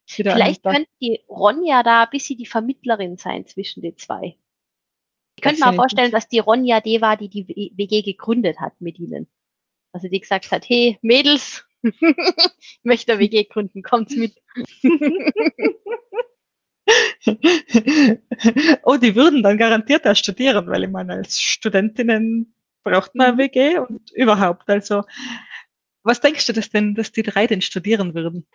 die Vielleicht könnte die Ronja da ein bisschen die Vermittlerin sein zwischen den zwei. Ich könnte mir vorstellen, dass die Ronja die war, die die WG gegründet hat mit ihnen. Also die gesagt hat, hey Mädels, ich möchte eine WG gründen, kommt's mit. oh, die würden dann garantiert auch studieren, weil ich meine, als Studentinnen braucht man eine Mhm. WG und überhaupt. Also, was denkst du, dass denn, dass die drei denn studieren würden?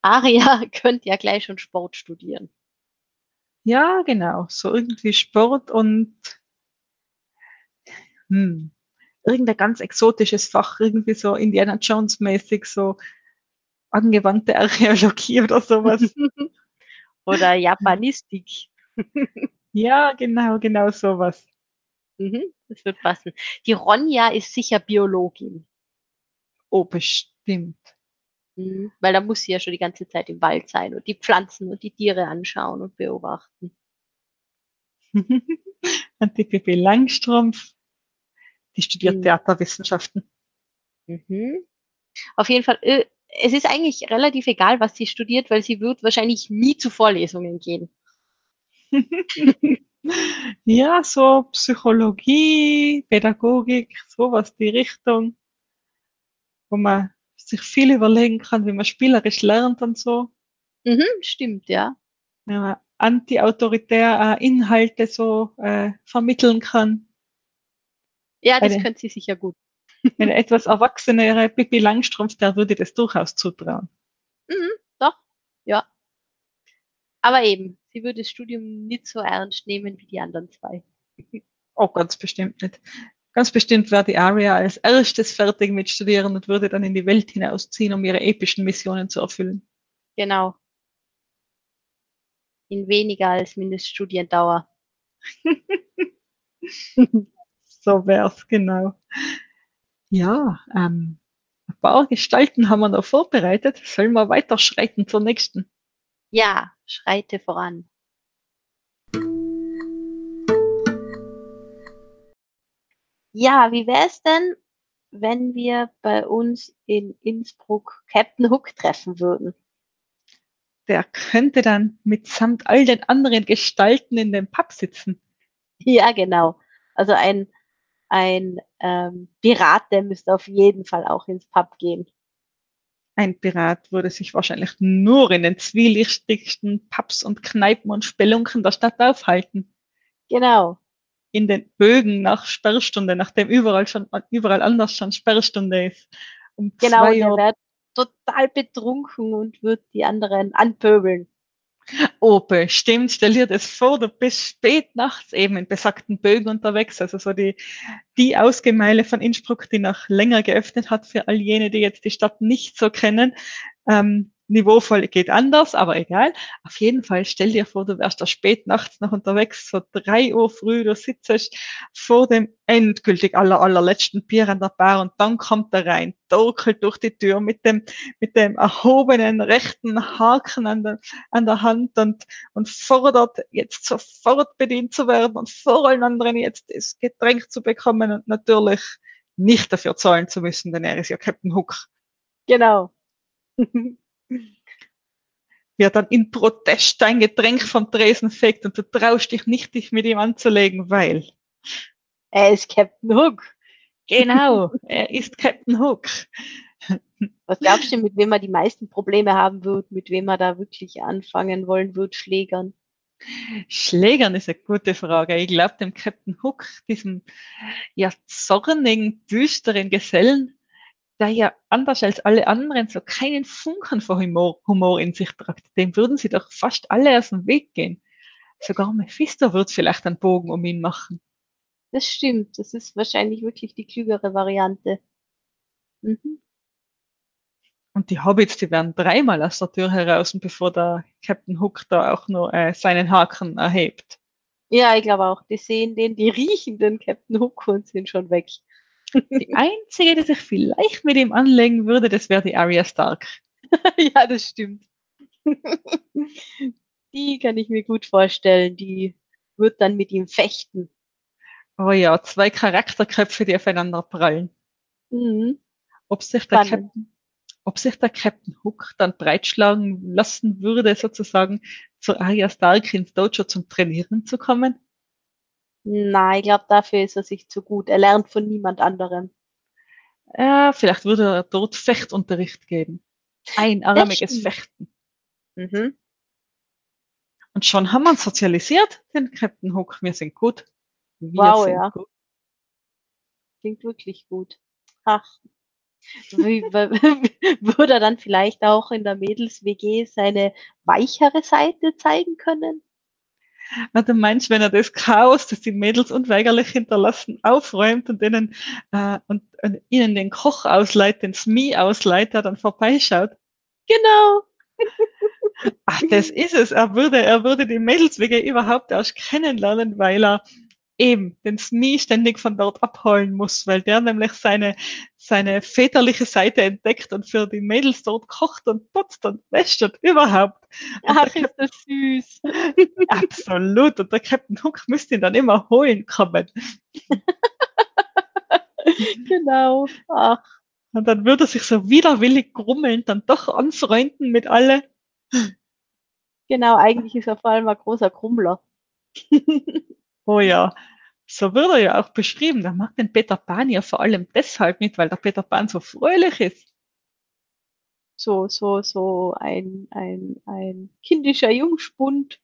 Aria könnte ja gleich schon Sport studieren. Ja, genau. So irgendwie Sport und hm, irgendein ganz exotisches Fach, irgendwie so Indiana Jones mäßig, so angewandte Archäologie oder sowas. Oder Japanistik. ja, genau, genau sowas. Mhm, das wird passen. Die Ronja ist sicher Biologin. Oh, bestimmt. Mhm, weil da muss sie ja schon die ganze Zeit im Wald sein und die Pflanzen und die Tiere anschauen und beobachten. und die Pippi Langstrumpf, die studiert Mhm. Theaterwissenschaften. Mhm. Auf jeden Fall, äh, es ist eigentlich relativ egal, was sie studiert, weil sie wird wahrscheinlich nie zu Vorlesungen gehen. ja, so Psychologie, Pädagogik, sowas die Richtung, wo man sich viel überlegen kann, wie man spielerisch lernt und so. Mhm, stimmt, ja. Wenn man anti-autoritär äh, Inhalte so äh, vermitteln kann. Ja, das Eine- könnte sie sicher gut. Eine etwas erwachsenere Pippi Langstrumpf, der würde das durchaus zutrauen. Mhm, doch, ja. Aber eben, sie würde das Studium nicht so ernst nehmen wie die anderen zwei. Oh, ganz bestimmt nicht. Ganz bestimmt wäre die Aria als erstes fertig mit Studieren und würde dann in die Welt hinausziehen, um ihre epischen Missionen zu erfüllen. Genau. In weniger als Mindeststudiendauer. So wär's, genau. Ja, ähm, ein paar Gestalten haben wir noch vorbereitet. Sollen wir weiterschreiten zur nächsten? Ja, schreite voran. Ja, wie wäre es denn, wenn wir bei uns in Innsbruck Captain Hook treffen würden? Der könnte dann mitsamt all den anderen Gestalten in dem Pub sitzen. Ja, genau. Also ein, ein ähm, Pirat, der müsste auf jeden Fall auch ins Pub gehen. Ein Pirat würde sich wahrscheinlich nur in den zwielichtigsten Pubs und Kneipen und Spelunken der Stadt aufhalten. Genau. In den Bögen nach Sperrstunde, nachdem überall schon, überall anders schon Sperrstunde ist. Um Genau, der Uhr wird total betrunken und wird die anderen anpöbeln. Oh, bestimmt. Stell dir das vor, du bist spät nachts eben in besagten Bögen unterwegs. Also so die, die Ausgemeile von Innsbruck, die noch länger geöffnet hat für all jene, die jetzt die Stadt nicht so kennen. Ähm, niveauvoll geht anders, aber egal. Auf jeden Fall stell dir vor, du wärst da spät nachts noch unterwegs, so drei Uhr früh, du sitzt vor dem endgültig aller, allerletzten Bier an der Bar und dann kommt er rein, torkelt durch die Tür mit dem, mit dem erhobenen rechten Haken an der, an der Hand und, und fordert jetzt sofort bedient zu werden und vor allen anderen jetzt das Getränk zu bekommen und natürlich nicht dafür zahlen zu müssen, denn er ist ja Captain Hook. Genau. Er dann in Protest dein Getränk vom Tresen fegt und du traust dich nicht, dich mit ihm anzulegen, weil. Er ist Captain Hook. Genau, er ist Captain Hook. Was glaubst du, mit wem er die meisten Probleme haben wird, mit wem er da wirklich anfangen wollen wird, Schlägern? Schlägern ist eine gute Frage. Ich glaube, dem Captain Hook, diesem ja zornigen, düsteren Gesellen, der ja anders als alle anderen so keinen Funken von Humor, Humor in sich tragt, dem würden sie doch fast alle aus dem Weg gehen. Sogar Mephisto wird vielleicht einen Bogen um ihn machen. Das stimmt. Das ist wahrscheinlich wirklich die klügere Variante. Mhm. Und die Hobbits, die werden dreimal aus der Tür heraus, bevor der Captain Hook da auch nur äh, seinen Haken erhebt. Ja, ich glaube auch. Die sehen den, die riechen den Captain Hook und sind schon weg. Die einzige, die sich vielleicht mit ihm anlegen würde, das wäre die Arya Stark. ja, das stimmt. die kann ich mir gut vorstellen. Die wird dann mit ihm fechten. Oh ja, zwei Charakterköpfe, die aufeinander prallen. Mhm. Ob sich der Spannend. Captain, ob sich der Captain Hook dann breitschlagen lassen würde, sozusagen zu Arya Stark ins Dojo zum Trainieren zu kommen? Nein, ich glaube, dafür ist er sich zu gut. Er lernt von niemand anderem. Ja, vielleicht würde er dort Fechtunterricht geben. Einarmiges stimmt. Fechten. Mhm. Und schon haben wir uns sozialisiert, den Captain Hook. Wir sind gut. Wir Wow, sind ja. gut. Klingt wirklich gut. Ach. Würde er dann vielleicht auch in der Mädels-WG seine weichere Seite zeigen können? Na, du meinst, wenn er das Chaos, das die Mädels unweigerlich hinterlassen, aufräumt und denen äh, und, und ihnen den Koch ausleiht, den Smee ausleiht, der dann vorbeischaut. Genau. Ach, das ist es. Er würde, er würde die Mädelswege überhaupt erst kennenlernen, weil er eben den Smee ständig von dort abholen muss, weil der nämlich seine, seine väterliche Seite entdeckt und für die Mädels dort kocht und putzt und wäscht und überhaupt. Ach, ist das süß. Absolut. Und der Captain Hook müsste ihn dann immer holen kommen. genau. Ach, Und dann würde er sich so widerwillig grummelnd dann doch anfreunden mit alle. genau. Eigentlich ist er vor allem ein großer Krummler. Oh ja. So wird er ja auch beschrieben. Der mag den Peter Pan ja vor allem deshalb mit, weil der Peter Pan so fröhlich ist. So, so, so ein, ein, ein kindischer Jungspund.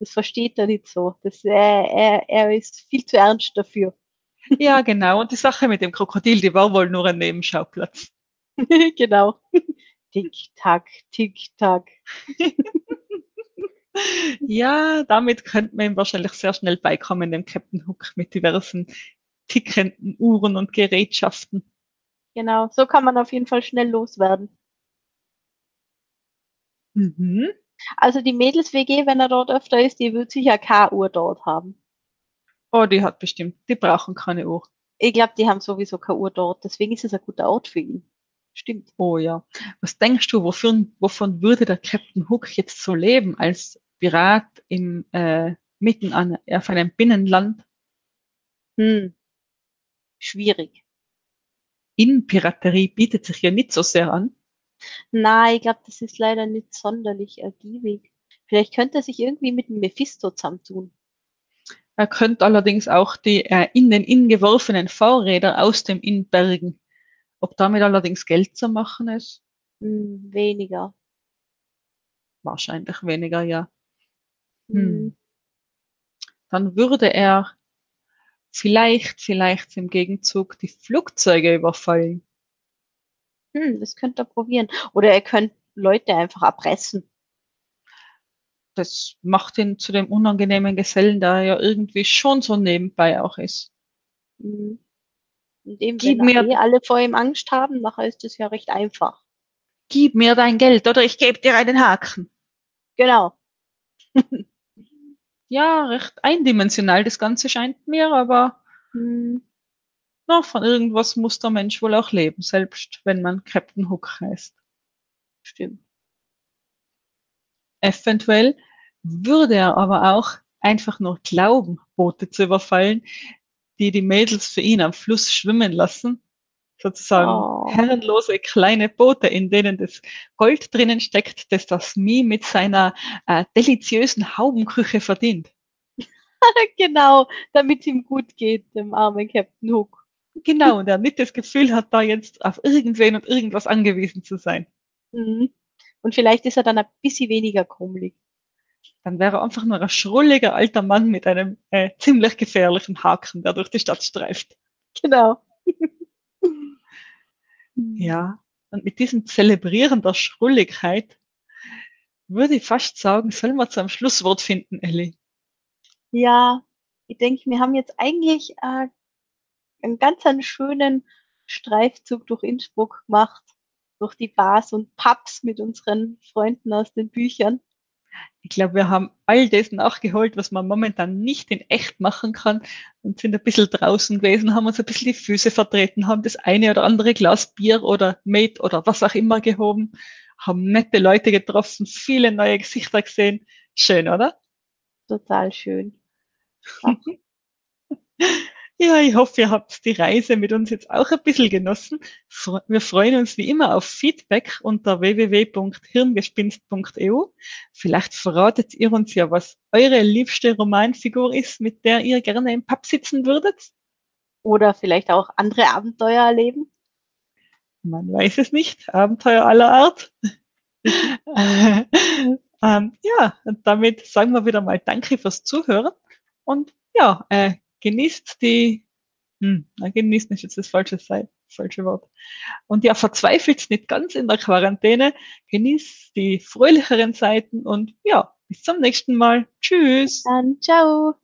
Das versteht er nicht so. Das, er, er, er ist viel zu ernst dafür. Ja, genau. Und die Sache mit dem Krokodil, die war wohl nur ein Nebenschauplatz. genau. Tick-Tack, Tick-Tack. Ja, damit könnte man ihm wahrscheinlich sehr schnell beikommen, dem Captain Hook mit diversen tickenden Uhren und Gerätschaften. Genau. So kann man auf jeden Fall schnell loswerden. Mhm. Also die Mädels-WG, wenn er dort öfter ist, die wird sicher keine Uhr dort haben. Oh, die hat bestimmt, die brauchen keine Uhr. Ich glaube, die haben sowieso keine Uhr dort. Deswegen ist es ein guter Ort für ihn. Stimmt. Oh ja. Was denkst du, wofür, wovon würde der Captain Hook jetzt so leben als Pirat im, äh, mitten an, auf einem Binnenland? Hm. Schwierig. Innenpiraterie bietet sich ja nicht so sehr an. Nein, ich glaube, das ist leider nicht sonderlich ergiebig. Vielleicht könnte er sich irgendwie mit dem Mephisto zusammentun. Er könnte allerdings auch die äh, in den Inn geworfenen Fahrräder aus dem Inn bergen. Ob damit allerdings Geld zu machen ist? Hm, weniger. Wahrscheinlich weniger, ja. Hm. Hm. Dann würde er vielleicht, vielleicht im Gegenzug die Flugzeuge überfallen. Hm, das könnte er probieren. Oder er könnte Leute einfach erpressen. Das macht ihn zu dem unangenehmen Gesellen, der er ja irgendwie schon so nebenbei auch ist. Hm. Eben, Gib wenn mir- eh alle vor ihm Angst haben, nachher ist es ja recht einfach. Gib mir dein Geld oder ich gebe dir einen Haken. Genau. Ja, recht eindimensional das Ganze scheint mir, aber Hm. na, von irgendwas muss der Mensch wohl auch leben, selbst wenn man Captain Hook heißt. Stimmt. Eventuell würde er aber auch einfach nur glauben, Boote zu überfallen, die die Mädels für ihn am Fluss schwimmen lassen. Sozusagen Oh. herrenlose kleine Boote, in denen das Gold drinnen steckt, das das Mie mit seiner äh, deliziösen Haubenküche verdient. genau, damit ihm gut geht, dem armen Captain Hook. Genau, und er nicht das Gefühl hat, da jetzt auf irgendwen und irgendwas angewiesen zu sein. Mhm. Und vielleicht ist er dann ein bisschen weniger krummelig. Dann wäre er einfach nur ein schrulliger alter Mann mit einem äh, ziemlich gefährlichen Haken, der durch die Stadt streift. Genau. Ja, und mit diesem Zelebrieren der Schrulligkeit würde ich fast sagen, sollen wir zum Schlusswort finden, Elli. Ja, ich denke, wir haben jetzt eigentlich äh, einen ganz einen schönen Streifzug durch Innsbruck gemacht, durch die Bars und Pubs mit unseren Freunden aus den Büchern. Ich glaube, wir haben all das nachgeholt, was man momentan nicht in echt machen kann und sind ein bisschen draußen gewesen, haben uns ein bisschen die Füße vertreten, haben das eine oder andere Glas Bier oder Mate oder was auch immer gehoben, haben nette Leute getroffen, viele neue Gesichter gesehen. Schön, oder? Total schön. Ja, ich hoffe, ihr habt die Reise mit uns jetzt auch ein bisschen genossen. Wir freuen uns wie immer auf Feedback unter www.hirngespinst.eu. Vielleicht verratet ihr uns ja, was eure liebste Romanfigur ist, mit der ihr gerne im Pub sitzen würdet. Oder vielleicht auch andere Abenteuer erleben. Man weiß es nicht. Abenteuer aller Art. ähm, ja, und damit sagen wir wieder mal Danke fürs Zuhören. Und ja, äh, genießt die, hm, na, genießt ist jetzt das falsche, falsche Wort. Und ja, verzweifelt nicht ganz in der Quarantäne, genießt die fröhlicheren Seiten und ja, bis zum nächsten Mal. Tschüss. Bis dann, ciao.